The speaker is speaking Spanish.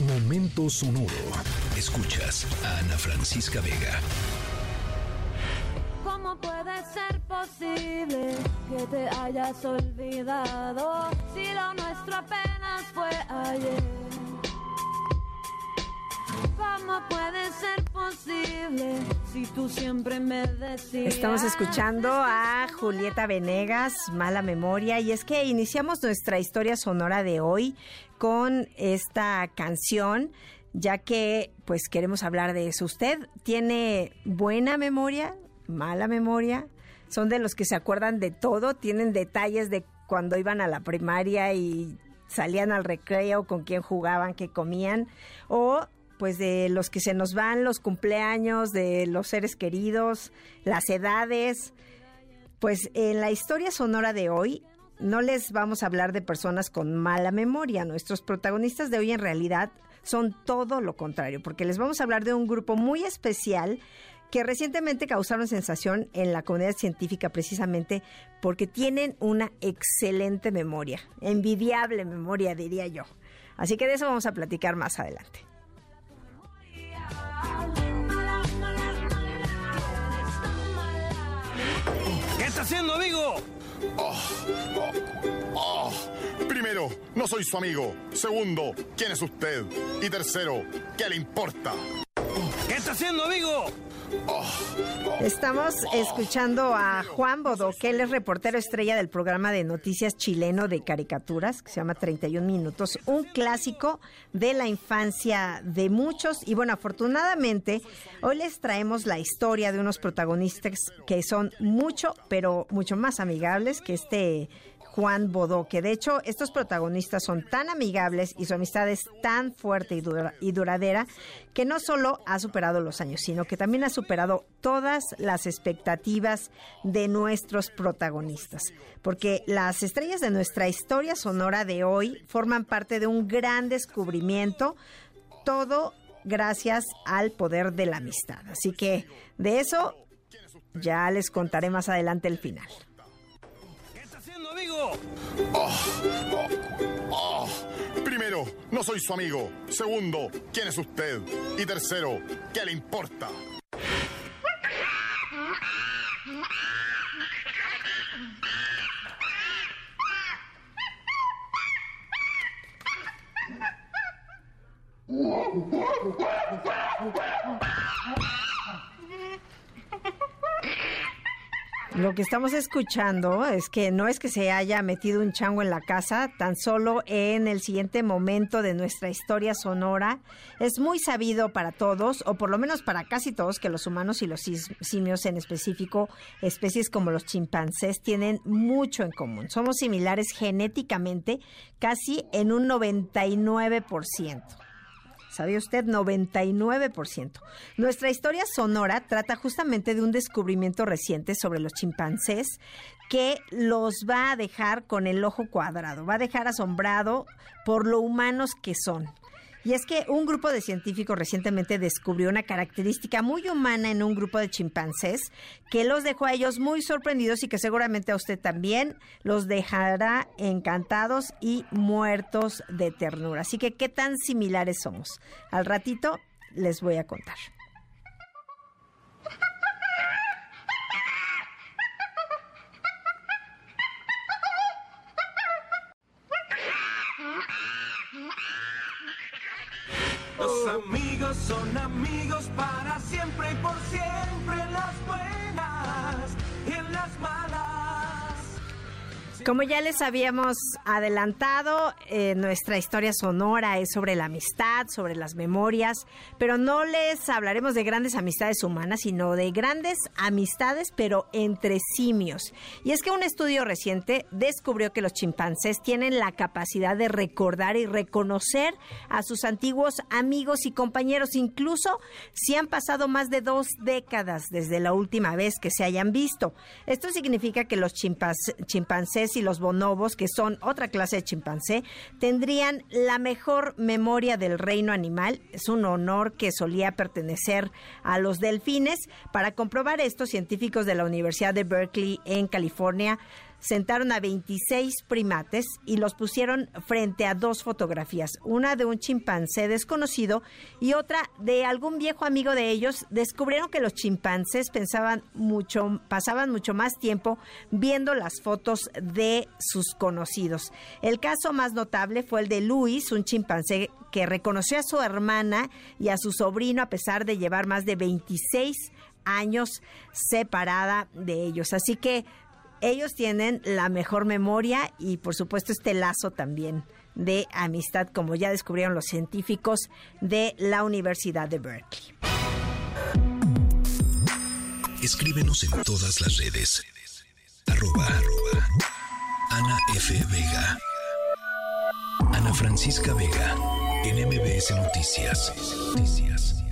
Momento sonoro. Escuchas a Ana Francisca Vega. ¿Cómo puede ser posible que te hayas olvidado si lo nuestro apenas fue ayer? ¿Cómo puede ser posible si tú siempre me decías? Estamos escuchando a Julieta Venegas, Mala Memoria, y es que iniciamos nuestra historia sonora de hoy con esta canción, ya que pues queremos hablar de eso. ¿Usted tiene buena memoria, mala memoria? ¿Son de los que se acuerdan de todo? ¿Tienen detalles de cuando iban a la primaria y salían al recreo, con quién jugaban, qué comían? ¿O pues de los que se nos van los cumpleaños, de los seres queridos, las edades. Pues en la historia sonora de hoy no les vamos a hablar de personas con mala memoria. Nuestros protagonistas de hoy en realidad son todo lo contrario, porque les vamos a hablar de un grupo muy especial que recientemente causaron sensación en la comunidad científica precisamente porque tienen una excelente memoria, envidiable memoria diría yo. Así que de eso vamos a platicar más adelante. Está haciendo, amigo? Oh, oh, oh. Primero, no soy su amigo. Segundo, ¿quién es usted? Y tercero, ¿qué le importa? ¿Qué está haciendo, amigo? Estamos escuchando a Juan Bodó, que él es reportero estrella del programa de noticias chileno de caricaturas, que se llama 31 Minutos, un clásico de la infancia de muchos. Y bueno, afortunadamente, hoy les traemos la historia de unos protagonistas que son mucho, pero mucho más amigables que este Juan Bodó, que de hecho estos protagonistas son tan amigables y su amistad es tan fuerte y, y, duradera que no solo ha superado los años, sino que también ha superado todas las expectativas de nuestros protagonistas. Porque las estrellas de nuestra historia sonora de hoy forman parte de un gran descubrimiento, todo gracias al poder de la amistad. Así que de eso ya les contaré más adelante el final Oh, Primero, no soy su amigo. Segundo, ¿quién es usted? Y tercero, ¿qué le importa? Lo que estamos escuchando es que no es que se haya metido un chango en la casa, tan solo en el siguiente momento de nuestra historia sonora. Es muy sabido para todos, o por lo menos para casi todos, que los humanos y los simios en específico, especies como los chimpancés, tienen mucho en común. Somos similares genéticamente casi en un 99%. ¿Sabía usted? 99%. Nuestra historia sonora trata justamente de un descubrimiento reciente sobre los chimpancés que los va a dejar con el ojo cuadrado, va a dejar asombrado por lo humanos que son. Y es que un grupo de científicos recientemente descubrió una característica muy humana en un grupo de chimpancés que los dejó a ellos muy sorprendidos y que seguramente a usted también los dejará encantados y muertos de ternura. Así que, ¿qué tan similares somos? Al ratito les voy a contar. Los amigos son amigos para siempre y por siempre en las buenas y en las malas. Como ya les habíamos adelantado, eh, nuestra historia sonora es sobre la amistad, sobre las memorias, pero no les hablaremos de grandes amistades humanas, sino de grandes amistades, pero entre simios. Y es que un estudio reciente descubrió que los chimpancés tienen la capacidad de recordar y reconocer a sus antiguos amigos y compañeros, incluso si han pasado más de dos décadas desde la última vez que se hayan visto. Esto significa que los chimpancés y los bonobos, que son otra clase de chimpancé, tendrían la mejor memoria del reino animal. Es un honor que solía pertenecer a los delfines. Para comprobar esto, científicos de la Universidad de Berkeley en California sentaron a 26 primates y los pusieron frente a dos fotografías, una de un chimpancé desconocido y otra de algún viejo amigo de ellos. Descubrieron que los chimpancés pensaban mucho, pasaban mucho más tiempo viendo las fotos de sus conocidos. El caso más notable fue el de Luis, un chimpancé que reconoció a su hermana y a su sobrino a pesar de llevar más de 26 años separada de ellos. Así que ellos tienen la mejor memoria y por supuesto este lazo también de amistad, como ya descubrieron los científicos de la Universidad de Berkeley. Escríbenos en todas las redes. Arroba, Ana F. Vega. Ana Francisca Vega. En MBS Noticias. Noticias.